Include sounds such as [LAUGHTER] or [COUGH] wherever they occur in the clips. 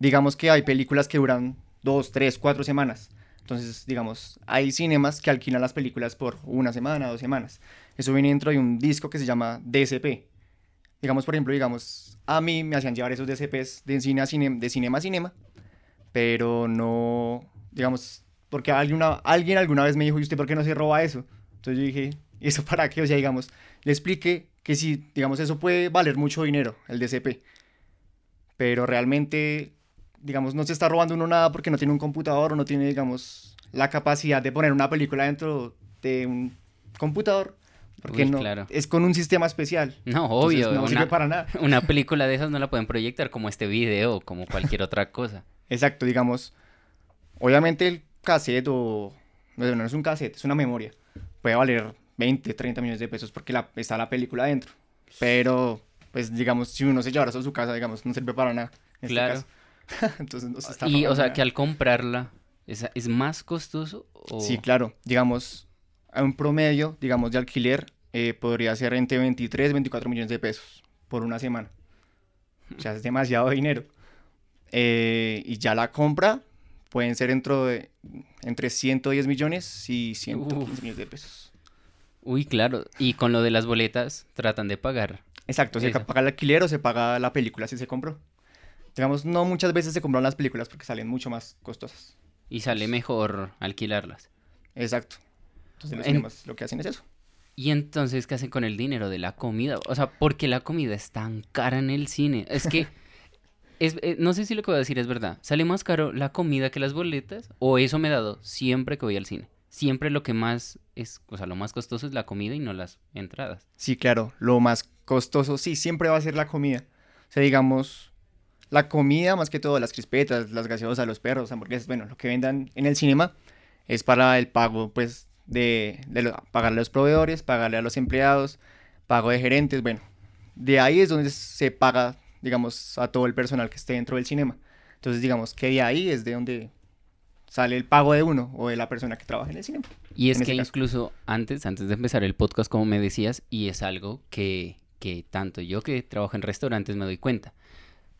digamos que hay películas que duran dos, tres, cuatro semanas. Entonces, digamos, hay cinemas que alquilan las películas por una semana, dos semanas. Eso viene dentro de un disco que se llama DCP. Digamos, por ejemplo, digamos, a mí me hacían llevar esos DCPs de cine a cine, de cinema a cinema, pero no, digamos, porque alguna, alguien alguna vez me dijo, ¿y usted por qué no se roba eso? Entonces yo dije, ¿y eso para qué? O sea, digamos, le expliqué que sí, digamos, eso puede valer mucho dinero, el DCP, pero realmente, digamos, no se está robando uno nada porque no tiene un computador o no tiene, digamos, la capacidad de poner una película dentro de un computador. Porque Uy, no, claro. es con un sistema especial. No, Entonces, obvio. no sirve una, para nada. una [LAUGHS] película de esas no la pueden proyectar como este video o como cualquier otra cosa. Exacto, digamos, obviamente el cassette o, no, no es un cassette, es una memoria, puede valer 20, 30 millones de pesos porque la, está la película adentro, pero, pues, digamos, si uno se llevara eso a su casa, digamos, no sirve para nada, en este Claro. caso. [LAUGHS] Entonces no se está Y, o sea, que al comprarla, ¿es, es más costoso? O... Sí, claro, digamos, a un promedio, digamos, de alquiler, eh, podría ser entre 23, 24 millones de pesos por una semana. O sea, es demasiado dinero. Eh, y ya la compra pueden ser dentro de, entre 110 millones y 115 Uf. millones de pesos. Uy, claro. Y con lo de las boletas, tratan de pagar. Exacto, se paga el alquiler o se paga la película si se compró. Digamos, no muchas veces se compran las películas porque salen mucho más costosas. Y sale mejor alquilarlas. Exacto. Entonces los En- cinemas lo que hacen es eso. Y entonces, ¿qué hacen con el dinero de la comida? O sea, ¿por qué la comida es tan cara en el cine? Es que, [LAUGHS] es, eh, no sé si lo que voy a decir es verdad. ¿Sale más caro la comida que las boletas? ¿O eso me he dado siempre que voy al cine? Siempre lo que más es, o sea, lo más costoso es la comida y no las entradas. Sí, claro, lo más costoso, sí, siempre va a ser la comida. O sea, digamos, la comida, más que todo, las crispetas, las gaseosas, los perros, hamburguesas, bueno, lo que vendan en el cinema es para el pago, pues, de, de lo- pagarle a los proveedores, pagarle a los empleados, pago de gerentes, bueno, de ahí es donde se paga, digamos, a todo el personal que esté dentro del cinema. Entonces, digamos que de ahí es de donde sale el pago de uno o de la persona que trabaja en el cinema. Y es que incluso antes, antes de empezar el podcast, como me decías, y es algo que, que tanto yo que trabajo en restaurantes me doy cuenta.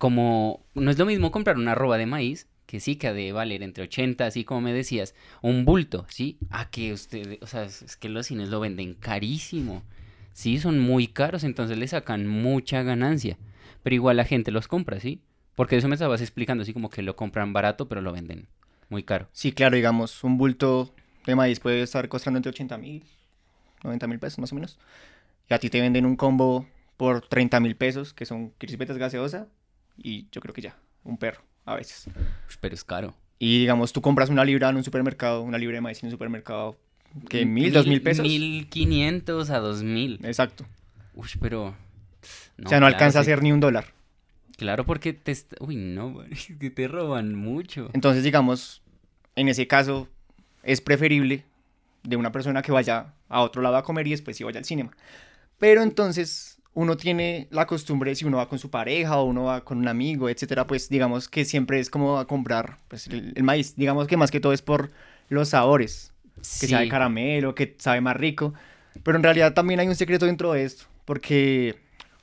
Como no es lo mismo comprar una arroba de maíz, que sí que ha de valer entre 80, así como me decías, un bulto, ¿sí? A que usted, o sea, es, que los cines lo venden carísimo. Sí, son muy caros, entonces le sacan mucha ganancia. Pero igual la gente los compra, ¿sí? Porque eso me estabas explicando, así como que lo compran barato, pero lo venden muy caro. Sí, claro, digamos, un bulto de maíz puede estar costando entre 80 mil, 90 mil pesos más o menos. Y a ti te venden un combo por 30 mil pesos, que son crispetas gaseosa, y yo creo que ya, un perro, a veces. Ush, Pero es caro. Y digamos, tú compras una libra en un supermercado, una libra de maíz en un supermercado, que mil, dos mil pesos. Mil quinientos a dos mil. Exacto. Uy, pero. o sea, no claro, alcanza a ser ni un dólar. Claro, porque te. Uy, no, [LAUGHS] es que te roban mucho. Entonces, digamos, en ese caso, es preferible de una persona que vaya a otro lado a comer y después sí vaya al cinema. Pero entonces, uno tiene la costumbre, si uno va con su pareja o uno va con un amigo, etcétera, pues digamos que siempre es como a comprar pues, el, el maíz. Digamos que más que todo es por los sabores, que Sí, sabe caramelo, que sabe más rico. Pero en realidad también hay un secreto dentro de esto, porque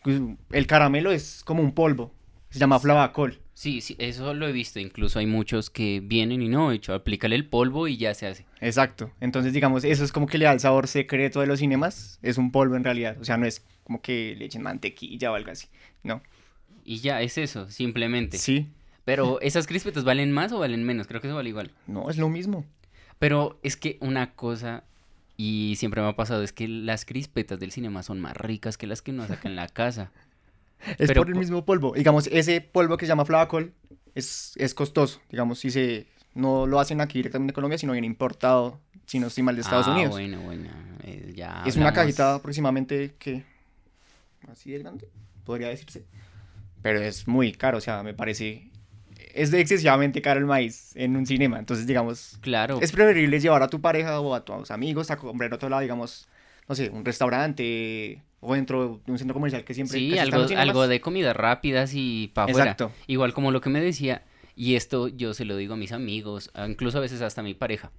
pues, el caramelo es como un polvo, se llama flavacol. sí, sí, eso lo he visto. Incluso hay muchos que vienen y no, hecho, aplícale el polvo y ya se hace. Exacto. Entonces, digamos, eso es como que le da el sabor secreto de los cinemas. Es un polvo en realidad. O sea, no es como que le echen mantequilla o algo así. No. Y ya, es eso, simplemente. Sí. Pero, ¿esas crispetas valen más o valen menos? Creo que eso vale igual. No, es lo mismo. Pero es que una cosa, y siempre me ha pasado, es que las crispetas del cinema son más ricas que las que uno saca en la casa. [LAUGHS] Es Pero por el po- mismo polvo. Digamos, ese polvo que se llama flavacol es, es costoso. Digamos, si se no lo hacen aquí directamente de Colombia, sino viene importado, si no estoy mal, de Estados Ah, Una bueno, bueno. eh, ya Es una cajita aproximadamente que... Así de grande, podría decirse. Pero es muy caro, o sea, me parece... Es de excesivamente caro el maíz en un cinema. Entonces, digamos, Claro. Es preferible llevar a tu pareja o a tus amigos a comprar a otro lado, digamos, no sé, un restaurante o dentro de un centro comercial que siempre Sí, algo, algo de comidas rápidas y para afuera. Exacto. Igual como lo que me decía, y esto yo se lo digo a mis amigos, incluso a veces hasta a mi pareja.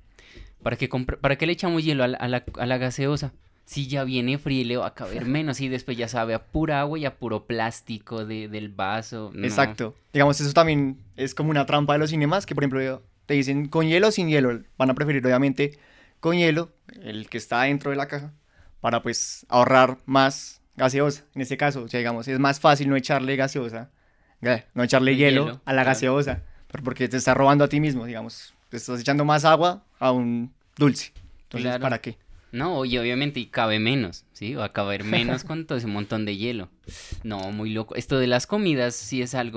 ¿Para qué, ¿Para qué le echamos hielo a la, a la- a la gaseosa? Si ya viene frío le va a caber [LAUGHS] menos y después ya sabe a pura agua y a puro plástico de, del vaso. no. Exacto. Digamos, eso también es como una trampa de los cinemas, que por ejemplo te dicen con hielo o sin hielo. Van a preferir obviamente con hielo, el que está dentro de la caja, para pues ahorrar más gaseosa. En este caso, o sea, digamos, es más fácil no echarle gaseosa, ga- no echarle El hielo, hielo, a la claro. gaseosa, por- porque te está robando a ti mismo, digamos. Te estás echando más agua a un dulce. Entonces, Claro. ¿para qué? No, y obviamente y cabe menos, ¿sí? Va a caber menos con todo ese montón de hielo. No, muy loco. Esto de las comidas sí es algo